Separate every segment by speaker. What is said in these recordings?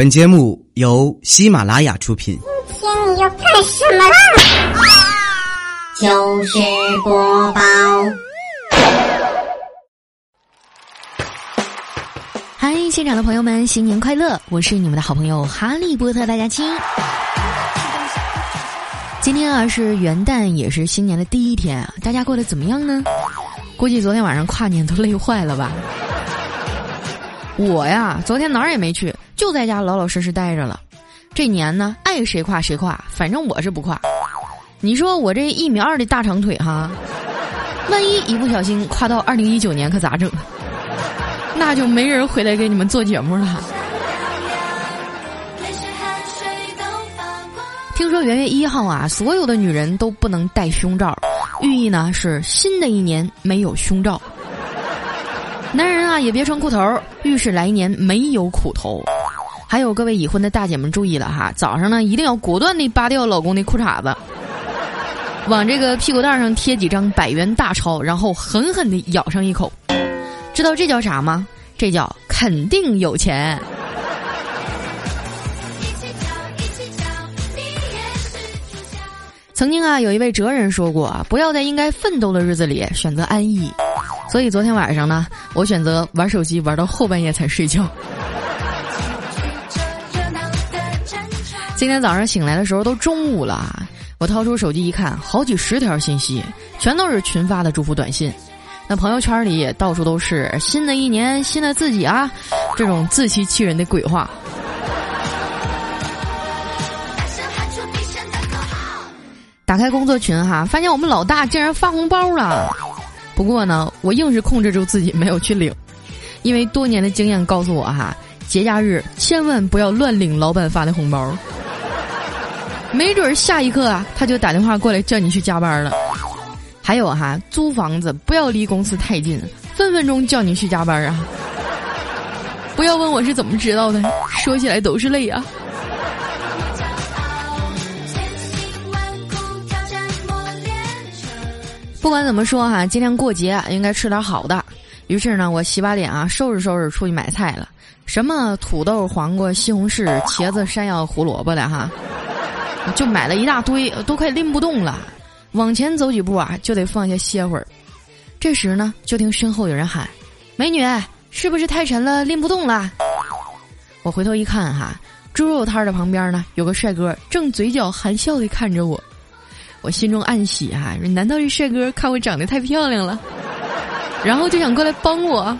Speaker 1: 本节目由喜马拉雅出品。
Speaker 2: 今天你要干什么啦？
Speaker 3: 就是播报。
Speaker 4: 嗨，现场的朋友们，新年快乐！我是你们的好朋友哈利波特大家亲。今天啊是元旦，也是新年的第一天啊，大家过得怎么样呢？估计昨天晚上跨年都累坏了吧？我呀，昨天哪儿也没去，就在家老老实实待着了。这年呢，爱谁跨谁跨，反正我是不跨。你说我这一米二的大长腿哈，万一一不小心跨到二零一九年可咋整？那就没人回来给你们做节目了。听说元月一号啊，所有的女人都不能戴胸罩，寓意呢是新的一年没有胸罩。男人啊也别穿裤头，预示来年没有苦头。还有各位已婚的大姐们注意了哈，早上呢一定要果断地扒掉老公的裤衩子，往这个屁股蛋上贴几张百元大钞，然后狠狠地咬上一口。知道这叫啥吗？这叫肯定有钱。曾经啊，有一位哲人说过啊，不要在应该奋斗的日子里选择安逸。所以昨天晚上呢，我选择玩手机玩到后半夜才睡觉。今天早上醒来的时候都中午了，我掏出手机一看，好几十条信息，全都是群发的祝福短信。那朋友圈里也到处都是新的一年新的自己啊，这种自欺欺人的鬼话。打开工作群哈，发现我们老大竟然发红包了。不过呢，我硬是控制住自己没有去领，因为多年的经验告诉我哈，节假日千万不要乱领老板发的红包，没准下一刻啊他就打电话过来叫你去加班了。还有哈，租房子不要离公司太近，分分钟叫你去加班啊！不要问我是怎么知道的，说起来都是泪啊。不管怎么说哈，今天过节应该吃点好的。于是呢，我洗把脸啊，收拾收拾出去买菜了。什么土豆、黄瓜、西红柿、茄子、山药、胡萝卜的哈，就买了一大堆，都快拎不动了。往前走几步啊，就得放下歇会儿。这时呢，就听身后有人喊：“美女，是不是太沉了，拎不动了？”我回头一看哈，猪肉摊的旁边呢，有个帅哥正嘴角含笑的看着我。我心中暗喜啊，难道这帅哥看我长得太漂亮了，然后就想过来帮我？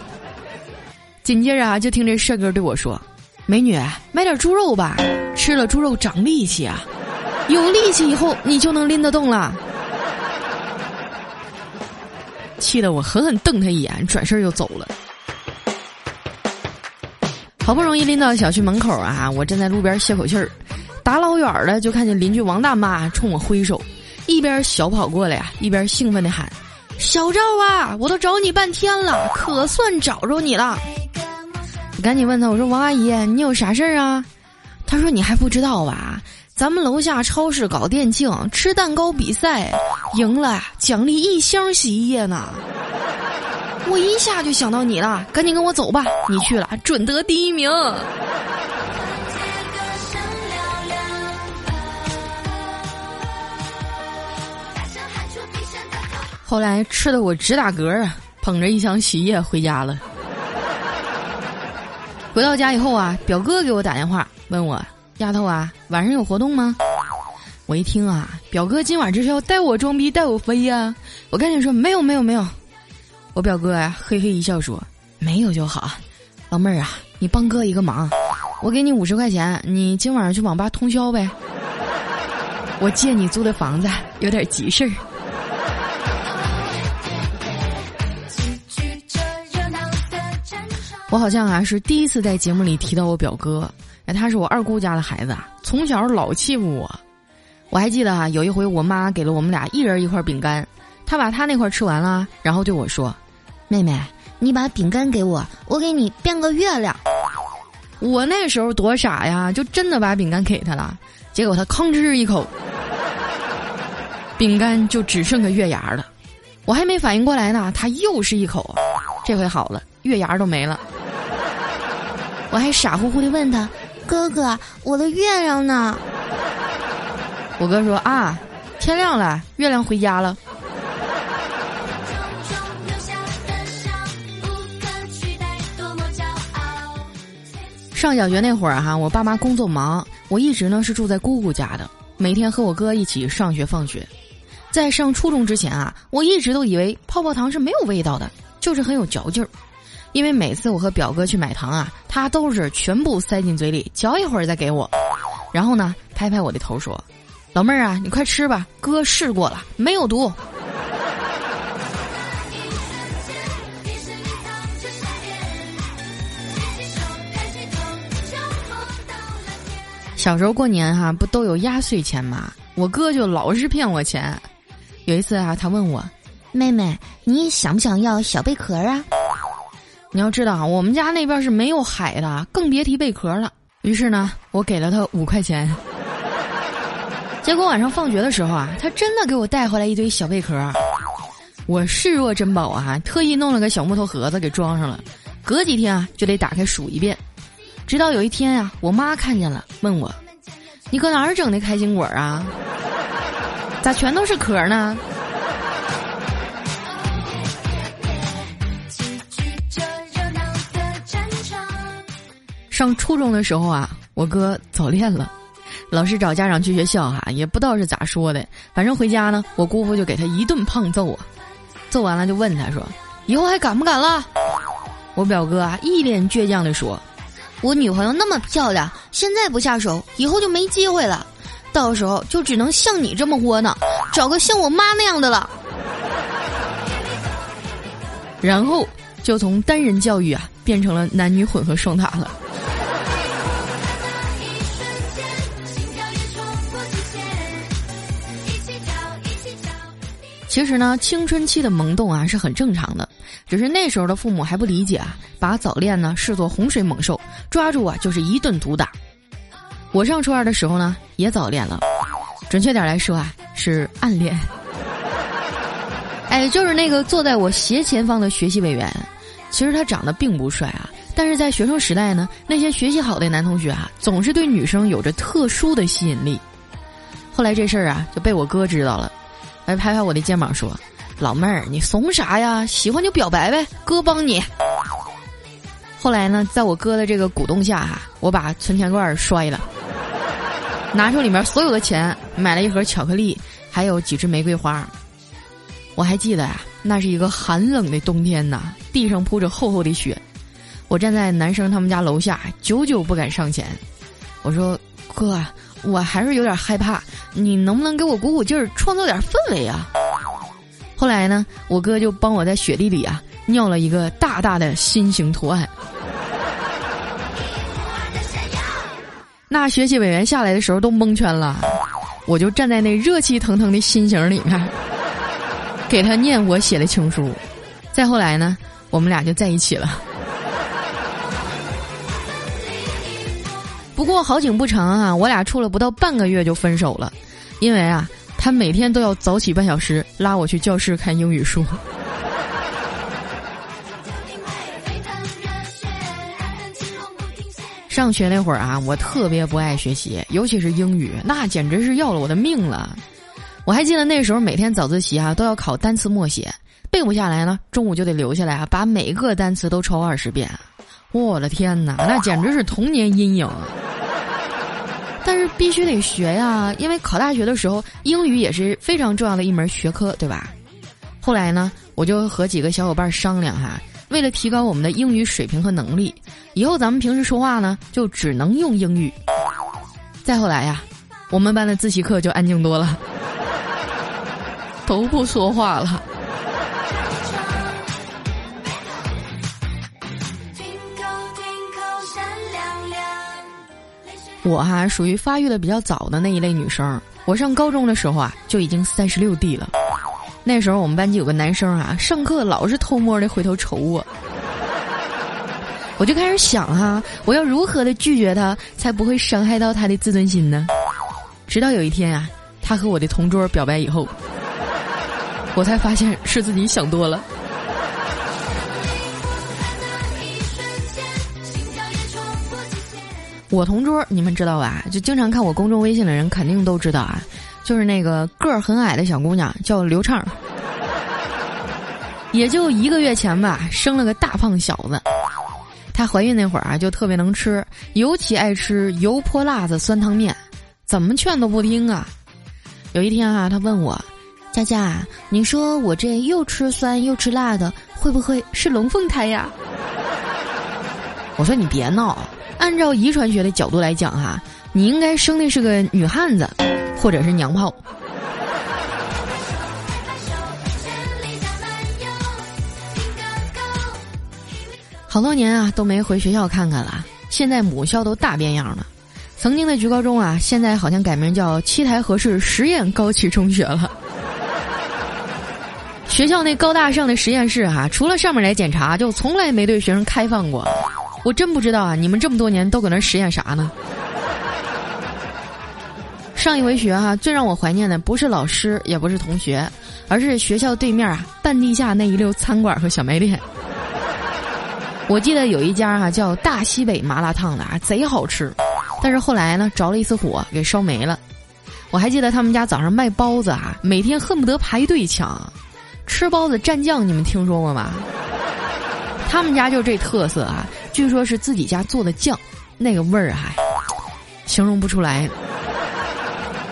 Speaker 4: 紧接着啊，就听这帅哥对我说：“美女，买点猪肉吧，吃了猪肉长力气啊，有力气以后你就能拎得动了。”气得我狠狠瞪他一眼，转身就走了。好不容易拎到小区门口啊，我站在路边歇口气儿，打老远的就看见邻居王大妈冲我挥手。一边小跑过来呀，一边兴奋的喊：“小赵啊，我都找你半天了，可算找着你了！”我赶紧问他：“我说王阿姨，你有啥事儿啊？”他说：“你还不知道吧？咱们楼下超市搞店庆，吃蛋糕比赛，赢了奖励一箱洗衣液呢。”我一下就想到你了，赶紧跟我走吧，你去了准得第一名。后来吃的我直打嗝啊，捧着一箱洗衣液回家了。回到家以后啊，表哥给我打电话问我：“丫头啊，晚上有活动吗？”我一听啊，表哥今晚这是要带我装逼带我飞呀！我赶紧说：“没有没有没有。”我表哥啊嘿嘿一笑说：“没有就好，老妹儿啊，你帮哥一个忙，我给你五十块钱，你今晚上去网吧通宵呗。我借你租的房子有点急事儿。”我好像啊是第一次在节目里提到我表哥，哎，他是我二姑家的孩子啊，从小老欺负我。我还记得啊，有一回我妈给了我们俩一人一块饼干，他把他那块吃完了，然后对我说：“妹妹，你把饼干给我，我给你变个月亮。”我那时候多傻呀，就真的把饼干给他了，结果他吭哧一口，饼干就只剩个月牙了。我还没反应过来呢，他又是一口，这回好了，月牙都没了。我还傻乎乎的问他：“
Speaker 2: 哥哥，我的月亮呢？
Speaker 4: 我哥说啊，天亮了，月亮回家了。上小学那会儿哈，我爸妈工作忙，我一直呢是住在姑姑家的，每天和我哥一起上学放学。在上初中之前啊，我一直都以为泡泡糖是没有味道的，就是很有嚼劲儿。因为每次我和表哥去买糖啊，他都是全部塞进嘴里，嚼一会儿再给我，然后呢拍拍我的头说：“老妹儿啊，你快吃吧，哥试过了，没有毒。”小时候过年哈，不都有压岁钱吗？我哥就老是骗我钱。有一次啊，他问我：“
Speaker 2: 妹妹，你想不想要小贝壳啊？”
Speaker 4: 你要知道啊，我们家那边是没有海的，更别提贝壳了。于是呢，我给了他五块钱。结果晚上放学的时候啊，他真的给我带回来一堆小贝壳。我视若珍宝啊，特意弄了个小木头盒子给装上了。隔几天啊，就得打开数一遍。直到有一天呀，我妈看见了，问我：“你搁哪儿整的开心果啊？咋全都是壳呢？”上初中的时候啊，我哥早恋了，老师找家长去学校哈，也不知道是咋说的，反正回家呢，我姑父就给他一顿胖揍啊，揍完了就问他说：“以后还敢不敢了？”我表哥啊，一脸倔强的说。我女朋友那么漂亮，现在不下手，以后就没机会了。到时候就只能像你这么窝囊，找个像我妈那样的了。然后就从单人教育啊，变成了男女混合双打了。其实呢，青春期的萌动啊是很正常的，只是那时候的父母还不理解啊，把早恋呢视作洪水猛兽，抓住啊就是一顿毒打。我上初二的时候呢也早恋了，准确点来说啊是暗恋。哎，就是那个坐在我斜前方的学习委员，其实他长得并不帅啊，但是在学生时代呢，那些学习好的男同学啊，总是对女生有着特殊的吸引力。后来这事儿啊就被我哥知道了。还拍拍我的肩膀说：“老妹儿，你怂啥呀？喜欢就表白呗，哥帮你。”后来呢，在我哥的这个鼓动下，哈，我把存钱罐摔了，拿出里面所有的钱，买了一盒巧克力，还有几支玫瑰花。我还记得呀，那是一个寒冷的冬天呐，地上铺着厚厚的雪，我站在男生他们家楼下，久久不敢上前。我说：“哥。”我还是有点害怕，你能不能给我鼓鼓劲儿，创造点氛围啊？后来呢，我哥就帮我在雪地里啊尿了一个大大的心形图案。那学习委员下来的时候都蒙圈了，我就站在那热气腾腾的心形里面，给他念我写的情书。再后来呢，我们俩就在一起了。过好景不长啊，我俩处了不到半个月就分手了，因为啊，他每天都要早起半小时拉我去教室看英语书。上学那会儿啊，我特别不爱学习，尤其是英语，那简直是要了我的命了。我还记得那时候每天早自习啊都要考单词默写，背不下来呢，中午就得留下来啊，把每个单词都抄二十遍。我的天哪，那简直是童年阴影。但是必须得学呀，因为考大学的时候英语也是非常重要的一门学科，对吧？后来呢，我就和几个小伙伴商量哈，为了提高我们的英语水平和能力，以后咱们平时说话呢就只能用英语。再后来呀，我们班的自习课就安静多了，都不说话了。我哈属于发育的比较早的那一类女生。我上高中的时候啊，就已经三十六 D 了。那时候我们班级有个男生啊，上课老是偷摸的回头瞅我。我就开始想哈，我要如何的拒绝他，才不会伤害到他的自尊心呢？直到有一天啊，他和我的同桌表白以后，我才发现是自己想多了。我同桌你们知道吧？就经常看我公众微信的人肯定都知道啊，就是那个个儿很矮的小姑娘叫刘畅，也就一个月前吧，生了个大胖小子。她怀孕那会儿啊，就特别能吃，尤其爱吃油泼辣子酸汤面，怎么劝都不听啊。有一天啊，她问我：“佳佳，你说我这又吃酸又吃辣的，会不会是龙凤胎呀？”我说：“你别闹。”按照遗传学的角度来讲，哈，你应该生的是个女汉子，或者是娘炮。好多年啊，都没回学校看看了。现在母校都大变样了，曾经的局高中啊，现在好像改名叫七台河市实验高级中学了。学校那高大上的实验室哈，除了上面来检查，就从来没对学生开放过。我真不知道啊！你们这么多年都搁那实验啥呢？上一回学哈，最让我怀念的不是老师，也不是同学，而是学校对面啊半地下那一溜餐馆和小卖店。我记得有一家哈叫大西北麻辣烫的啊，贼好吃，但是后来呢着了一次火给烧没了。我还记得他们家早上卖包子啊，每天恨不得排队抢。吃包子蘸酱，你们听说过吗？他们家就这特色啊。据说是自己家做的酱，那个味儿还形容不出来，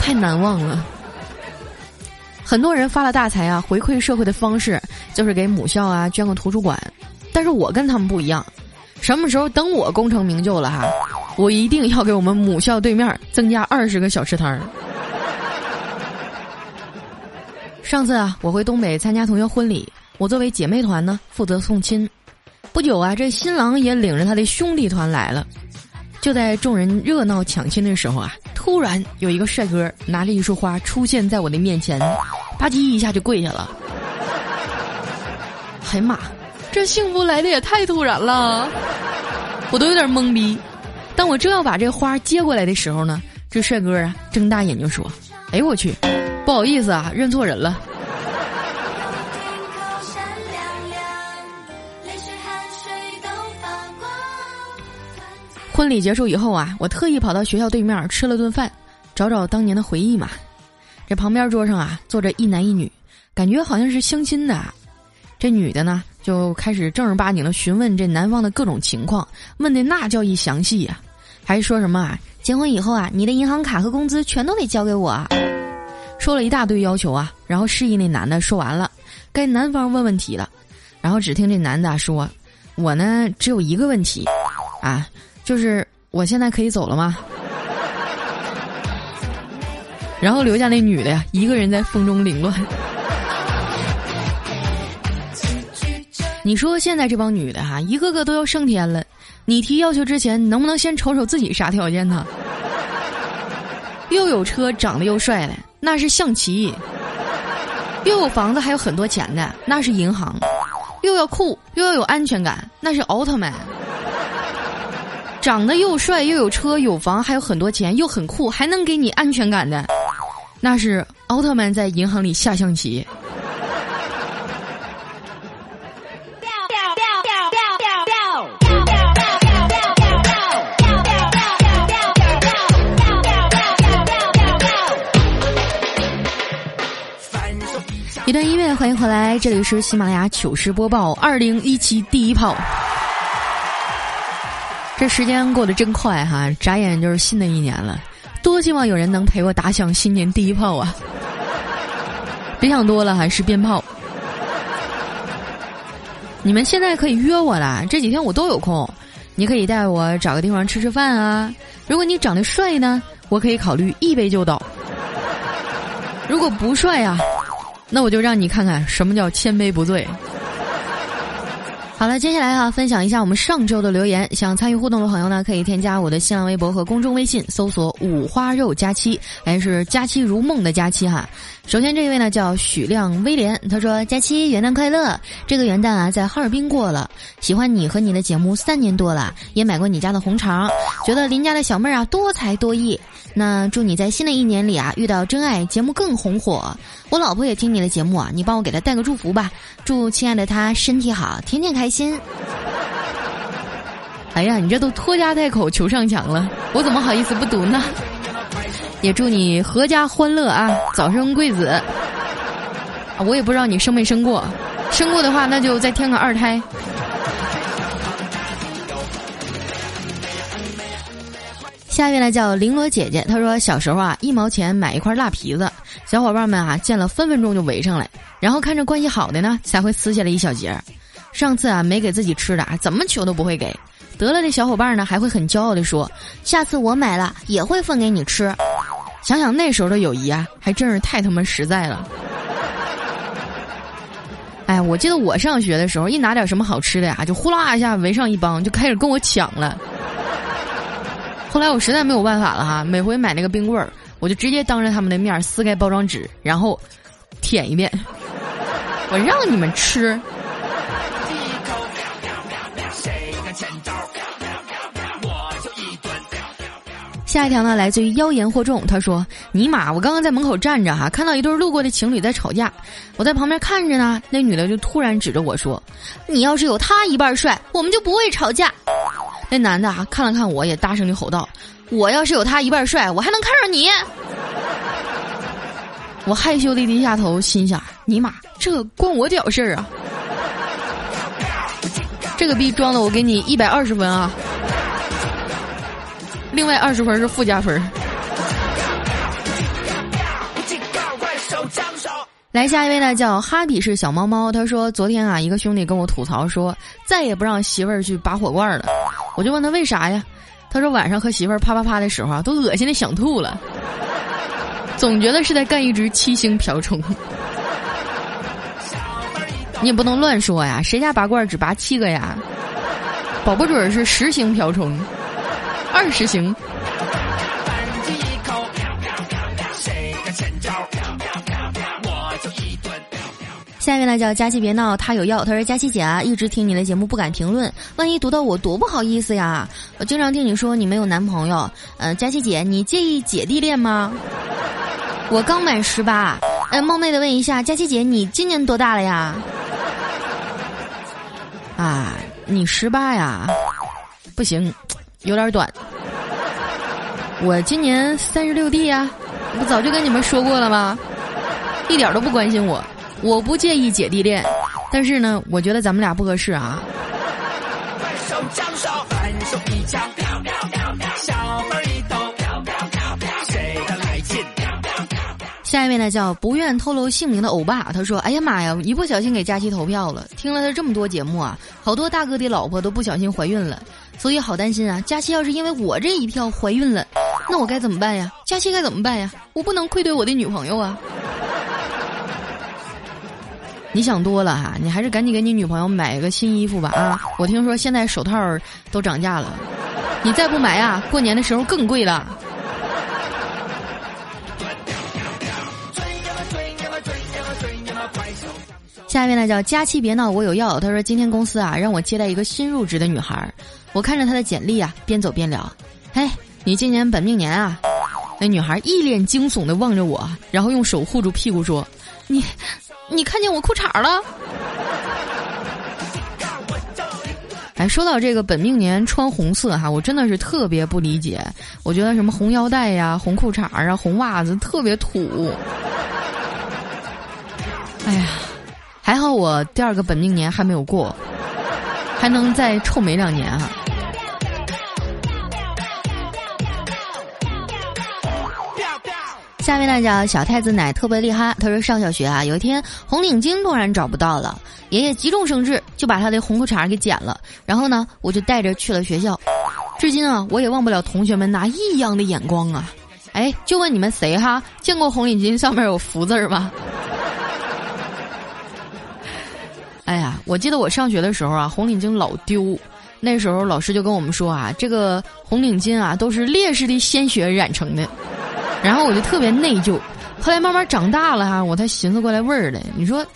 Speaker 4: 太难忘了。很多人发了大财啊，回馈社会的方式就是给母校啊捐个图书馆，但是我跟他们不一样。什么时候等我功成名就了哈，我一定要给我们母校对面增加二十个小吃摊儿。上次啊，我回东北参加同学婚礼，我作为姐妹团呢，负责送亲。不久啊，这新郎也领着他的兄弟团来了。就在众人热闹抢亲的时候啊，突然有一个帅哥拿着一束花出现在我的面前，吧唧一下就跪下了。哎呀妈，这幸福来的也太突然了，我都有点懵逼。当我正要把这花接过来的时候呢，这帅哥啊睁大眼睛说：“哎呦我去，不好意思啊，认错人了。”婚礼结束以后啊，我特意跑到学校对面吃了顿饭，找找当年的回忆嘛。这旁边桌上啊坐着一男一女，感觉好像是相亲的。这女的呢就开始正儿八经的询问这男方的各种情况，问的那叫一详细呀，还说什么啊，结婚以后啊，你的银行卡和工资全都得交给我，说了一大堆要求啊。然后示意那男的说完了，该男方问问题了。然后只听这男的说：“我呢只有一个问题，啊。”就是我现在可以走了吗？然后留下那女的呀，一个人在风中凌乱。你说现在这帮女的哈，一个个都要升天了，你提要求之前，能不能先瞅瞅自己啥条件呢？又有车，长得又帅的，那是象棋；又有房子，还有很多钱的，那是银行；又要酷，又要有安全感，那是奥特曼。长得又帅又有车有房还有很多钱又很酷还能给你安全感的，那是奥特曼在银行里下象棋。一段音乐，欢迎回来，这里是喜马拉雅糗事播报，二零一七第一炮。这时间过得真快哈，眨眼就是新的一年了。多希望有人能陪我打响新年第一炮啊！别想多了哈，是鞭炮。你们现在可以约我了，这几天我都有空。你可以带我找个地方吃吃饭啊。如果你长得帅呢，我可以考虑一杯就倒。如果不帅呀，那我就让你看看什么叫千杯不醉。好了，接下来哈，分享一下我们上周的留言。想参与互动的朋友呢，可以添加我的新浪微博和公众微信，搜索“五花肉佳期”，还是“佳期如梦”的佳期哈。首先这一位呢叫许亮威廉，他说：“佳期元旦快乐！这个元旦啊，在哈尔滨过了。喜欢你和你的节目三年多了，也买过你家的红肠，觉得邻家的小妹儿啊多才多艺。那祝你在新的一年里啊遇到真爱，节目更红火。”我老婆也听你的节目啊，你帮我给她带个祝福吧，祝亲爱的她身体好，天天开心。哎呀，你这都拖家带口求上墙了，我怎么好意思不读呢？也祝你阖家欢乐啊，早生贵子。我也不知道你生没生过，生过的话那就再添个二胎。下一位呢叫绫罗姐姐，她说小时候啊，一毛钱买一块辣皮子，小伙伴们啊见了分分钟就围上来，然后看着关系好的呢才会撕下来一小截儿。上次啊没给自己吃的，怎么求都不会给，得了的小伙伴呢还会很骄傲的说，
Speaker 2: 下次我买了也会分给你吃。
Speaker 4: 想想那时候的友谊啊，还真是太他妈实在了。哎，我记得我上学的时候，一拿点什么好吃的呀，就呼啦一下围上一帮，就开始跟我抢了。后来我实在没有办法了哈，每回买那个冰棍儿，我就直接当着他们的面撕开包装纸，然后舔一遍。我让你们吃。下一条呢，来自于妖言惑众。他说：“尼玛，我刚刚在门口站着哈，看到一对路过的情侣在吵架，我在旁边看着呢。那女的就突然指着我说：‘
Speaker 2: 你要是有他一半帅，我们就不会吵架。’
Speaker 4: 那男的啊看了看我，也大声的吼道：‘我要是有他一半帅，我还能看上你？’ 我害羞的低下头，心想：尼玛，这关我屌事儿啊！这个逼装的，我给你一百二十分啊！”另外二十分是附加分。来下一位呢，叫哈比是小猫猫。他说：“昨天啊，一个兄弟跟我吐槽说，再也不让媳妇儿去拔火罐了。我就问他为啥呀？他说晚上和媳妇儿啪啪啪的时候啊，都恶心的想吐了，总觉得是在干一只七星瓢虫。你也不能乱说呀，谁家拔罐只拔七个呀？保不准是十星瓢虫。”二十行。下面呢叫佳琪别闹，他有药。他说佳琪姐啊，一直听你的节目不敢评论，万一读到我多不好意思呀。我经常听你说你没有男朋友，嗯，佳琪姐你介意姐弟恋吗？我刚满十八，哎，冒昧的问一下，佳琪姐你今年多大了呀？啊，你十八呀？不行。有点短，我今年三十六 D 呀，不早就跟你们说过了吗？一点都不关心我，我不介意姐弟恋，但是呢，我觉得咱们俩不合适啊。一位呢叫不愿透露姓名的欧巴，他说：“哎呀妈呀，一不小心给佳期投票了。听了他这么多节目啊，好多大哥的老婆都不小心怀孕了，所以好担心啊。佳期要是因为我这一票怀孕了，那我该怎么办呀？佳期该怎么办呀？我不能愧对我的女朋友啊！你想多了哈，你还是赶紧给你女朋友买个新衣服吧啊！我听说现在手套都涨价了，你再不买啊，过年的时候更贵了。”下一位呢叫佳期别闹，我有药。他说今天公司啊让我接待一个新入职的女孩，我看着她的简历啊，边走边聊。嘿，你今年本命年啊？那女孩一脸惊悚的望着我，然后用手护住屁股说：“你，你看见我裤衩了？”哎，说到这个本命年穿红色哈，我真的是特别不理解。我觉得什么红腰带呀、红裤衩啊、红袜子特别土。哎呀。还好我第二个本命年还没有过，还能再臭美两年啊！下面呢叫小太子奶特别厉害，他说上小学啊，有一天红领巾突然找不到了，爷爷急中生智就把他的红裤衩给剪了，然后呢我就带着去了学校，至今啊我也忘不了同学们那异样的眼光啊！哎，就问你们谁哈见过红领巾上面有福字吗？哎呀，我记得我上学的时候啊，红领巾老丢。那时候老师就跟我们说啊，这个红领巾啊都是烈士的鲜血染成的。然后我就特别内疚。后来慢慢长大了哈，我才寻思过来味儿来。你说，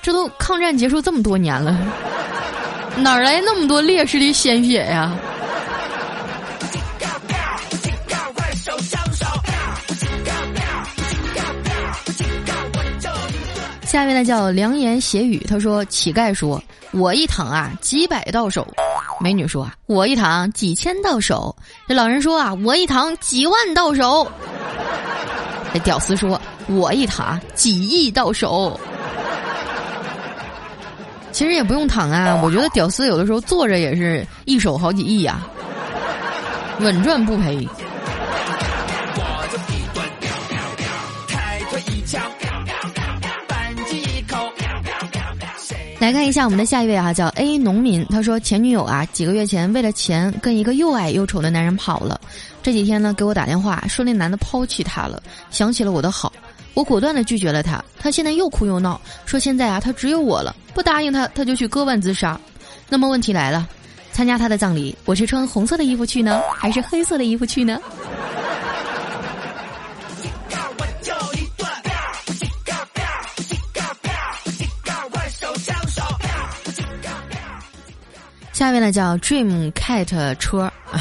Speaker 4: 这都抗战结束这么多年了，哪来那么多烈士的鲜血呀？下面呢叫良言邪语，他说：“乞丐说，我一躺啊，几百到手，美女说，我一躺几千到手。这老人说啊，我一躺几万到手。这屌丝说，我一躺几亿到手。其实也不用躺啊，我觉得屌丝有的时候坐着也是一手好几亿呀，稳赚不赔。来看一下我们的下一位啊，叫 A 农民。他说前女友啊，几个月前为了钱跟一个又矮又丑的男人跑了。这几天呢，给我打电话说那男的抛弃她了，想起了我的好，我果断的拒绝了他。他现在又哭又闹，说现在啊，他只有我了，不答应他他就去割腕自杀。那么问题来了，参加他的葬礼，我是穿红色的衣服去呢，还是黑色的衣服去呢？下面呢叫 Dream Cat 车，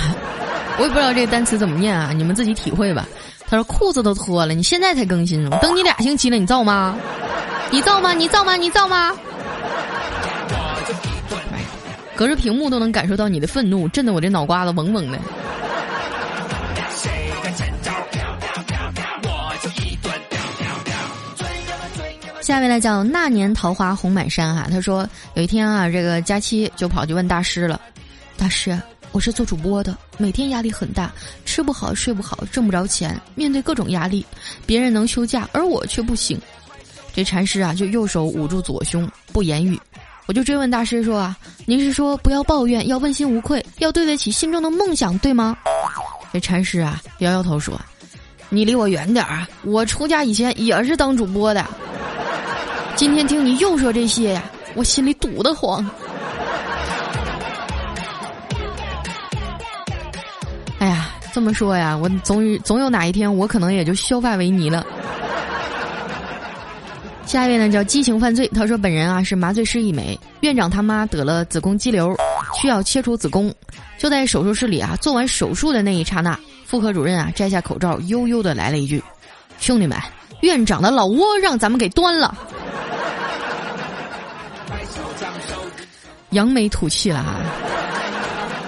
Speaker 4: 我也不知道这个单词怎么念啊，你们自己体会吧。他说裤子都脱了，你现在才更新，等你俩星期了，你造吗？你造吗？你造吗？你造吗？隔着屏幕都能感受到你的愤怒，震得我这脑瓜子嗡嗡的。下面呢叫那年桃花红满山哈，他说有一天啊，这个佳期就跑去问大师了，大师，我是做主播的，每天压力很大，吃不好睡不好，挣不着钱，面对各种压力，别人能休假，而我却不行。这禅师啊，就右手捂住左胸，不言语。我就追问大师说啊，您是说不要抱怨，要问心无愧，要对得起心中的梦想，对吗？这禅师啊，摇摇头说，你离我远点儿，我出家以前也是当主播的。今天听你又说这些呀，我心里堵得慌。哎呀，这么说呀，我总总有哪一天我可能也就削发为尼了。下一位呢叫激情犯罪，他说本人啊是麻醉师一枚，院长他妈得了子宫肌瘤，需要切除子宫，就在手术室里啊做完手术的那一刹那，妇科主任啊摘下口罩，悠悠的来了一句：“兄弟们，院长的老窝让咱们给端了。”扬眉吐气了哈，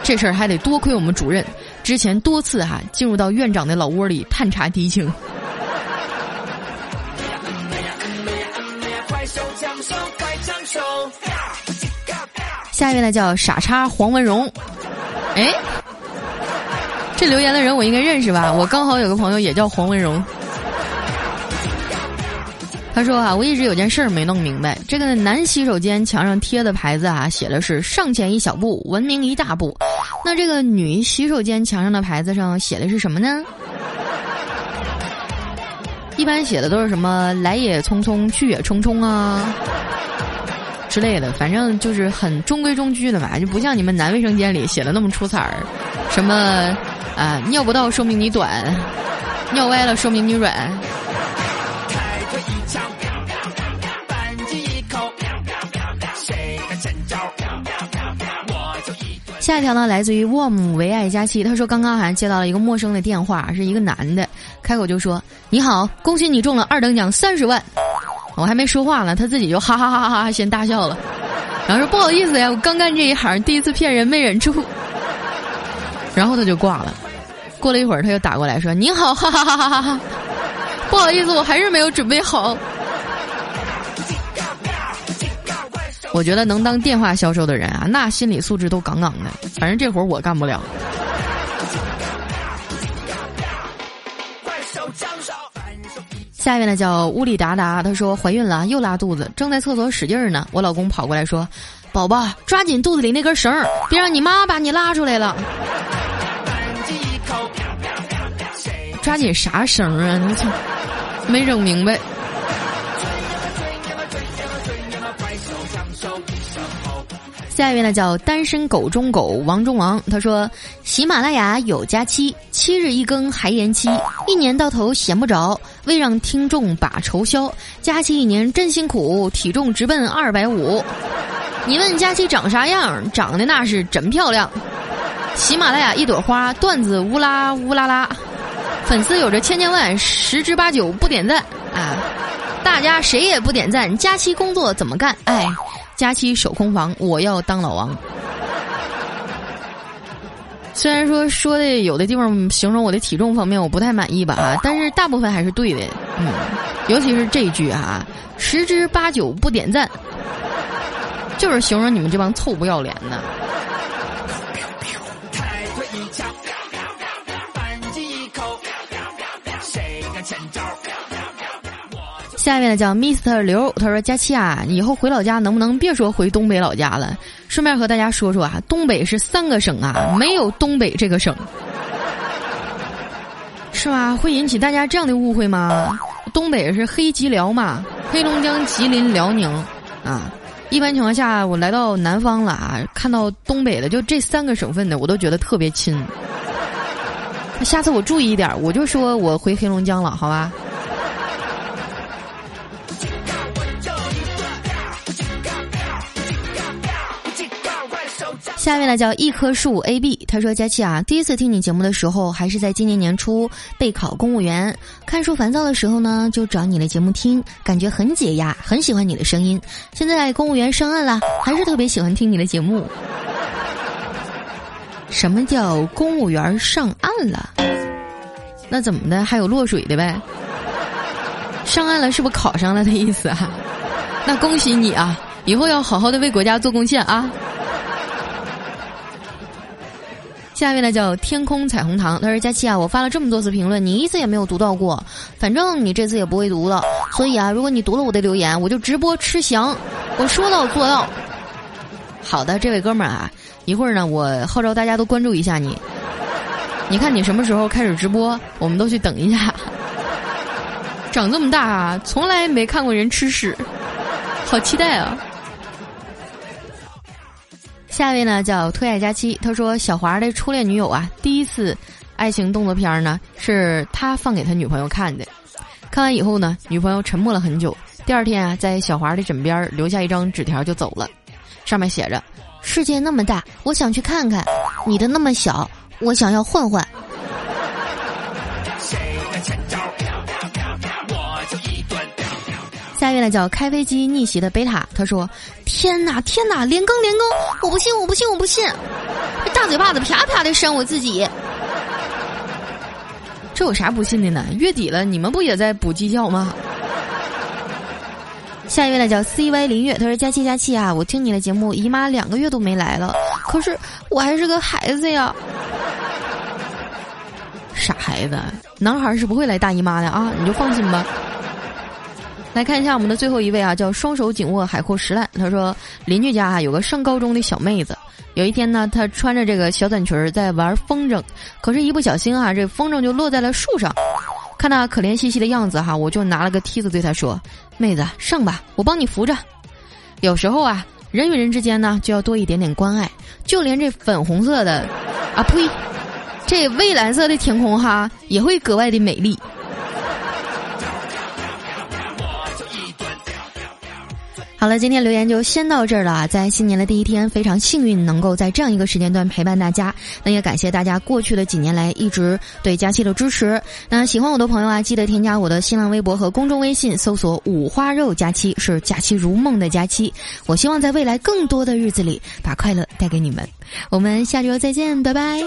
Speaker 4: 这事儿还得多亏我们主任，之前多次哈进入到院长的老窝里探查敌情。下一位呢叫傻叉黄文荣，哎，这留言的人我应该认识吧？我刚好有个朋友也叫黄文荣。他说啊，我一直有件事儿没弄明白，这个男洗手间墙上贴的牌子啊，写的是上前一小步，文明一大步。那这个女洗手间墙上的牌子上写的是什么呢？一般写的都是什么来也匆匆，去也匆匆啊之类的，反正就是很中规中矩的吧，就不像你们男卫生间里写的那么出彩儿。什么啊，尿不到说明你短，尿歪了说明你软。下一条呢，来自于 warm 唯爱佳期，他说刚刚好像接到了一个陌生的电话，是一个男的，开口就说：“你好，恭喜你中了二等奖三十万。”我还没说话呢，他自己就哈哈哈哈哈先大笑了，然后说：“不好意思呀，我刚干这一行，第一次骗人没忍住。”然后他就挂了。过了一会儿，他又打过来说：“你好，哈哈哈哈哈哈，不好意思，我还是没有准备好。”我觉得能当电话销售的人啊，那心理素质都杠杠的。反正这活儿我干不了。下面呢叫乌里达达，她说怀孕了，又拉肚子，正在厕所使劲儿呢。我老公跑过来说：“宝宝，抓紧肚子里那根绳儿，别让你妈把你拉出来了。”抓紧啥绳啊？你没整明白。下一位呢叫单身狗中狗王中王，他说喜马拉雅有假期，七日一更还延期，一年到头闲不着，为让听众把愁消，假期一年真辛苦，体重直奔二百五。你问佳期长啥样？长得那是真漂亮。喜马拉雅一朵花，段子乌拉乌拉拉，粉丝有着千千万，十之八九不点赞啊！大家谁也不点赞，佳期工作怎么干？哎。佳期守空房，我要当老王。虽然说说的有的地方形容我的体重方面我不太满意吧啊，但是大部分还是对的。嗯，尤其是这一句啊，十之八九不点赞，就是形容你们这帮臭不要脸的。下面呢叫 Mr 刘，他说：“佳期啊，以后回老家能不能别说回东北老家了？顺便和大家说说啊，东北是三个省啊，没有东北这个省，是吧？会引起大家这样的误会吗？东北是黑吉辽嘛，黑龙江、吉林、辽宁啊。一般情况下，我来到南方了啊，看到东北的就这三个省份的，我都觉得特别亲。下次我注意一点，我就说我回黑龙江了，好吧？”下面呢叫一棵树 A B，他说：“佳琪啊，第一次听你节目的时候还是在今年年初备考公务员，看书烦躁的时候呢，就找你的节目听，感觉很解压，很喜欢你的声音。现在公务员上岸了，还是特别喜欢听你的节目。什么叫公务员上岸了？那怎么的？还有落水的呗？上岸了是不是考上了的意思啊？那恭喜你啊，以后要好好的为国家做贡献啊！”下面呢叫天空彩虹糖，他说：“佳期啊，我发了这么多次评论，你一次也没有读到过。反正你这次也不会读了，所以啊，如果你读了我的留言，我就直播吃翔。我说到做到。好的，这位哥们儿啊，一会儿呢，我号召大家都关注一下你。你看你什么时候开始直播，我们都去等一下。长这么大啊，从来没看过人吃屎，好期待啊！”下一位呢叫推爱佳期，他说小华的初恋女友啊，第一次爱情动作片呢是他放给他女朋友看的，看完以后呢，女朋友沉默了很久，第二天啊，在小华的枕边留下一张纸条就走了，上面写着：世界那么大，我想去看看；你的那么小，我想要换换。下一位呢叫开飞机逆袭的贝塔，他说：“天哪，天哪，连更连更！我不信，我不信，我不信！这大嘴巴子啪啪的扇我自己，这有啥不信的呢？月底了，你们不也在补绩效吗？”下一位呢叫 C Y 林月，他说：“佳期佳期啊，我听你的节目，姨妈两个月都没来了，可是我还是个孩子呀，傻孩子，男孩是不会来大姨妈的啊，你就放心吧。”来看一下我们的最后一位啊，叫双手紧握海阔石烂。他说，邻居家啊有个上高中的小妹子，有一天呢，她穿着这个小短裙儿在玩风筝，可是，一不小心啊，这风筝就落在了树上。看她可怜兮兮的样子哈，我就拿了个梯子对她说：“妹子，上吧，我帮你扶着。”有时候啊，人与人之间呢，就要多一点点关爱。就连这粉红色的，啊呸，这蔚蓝色的天空哈，也会格外的美丽。好了，今天留言就先到这儿了。在新年的第一天，非常幸运能够在这样一个时间段陪伴大家。那也感谢大家过去的几年来一直对佳期的支持。那喜欢我的朋友啊，记得添加我的新浪微博和公众微信，搜索“五花肉佳期”，是假期如梦的佳期。我希望在未来更多的日子里，把快乐带给你们。我们下周再见，拜拜。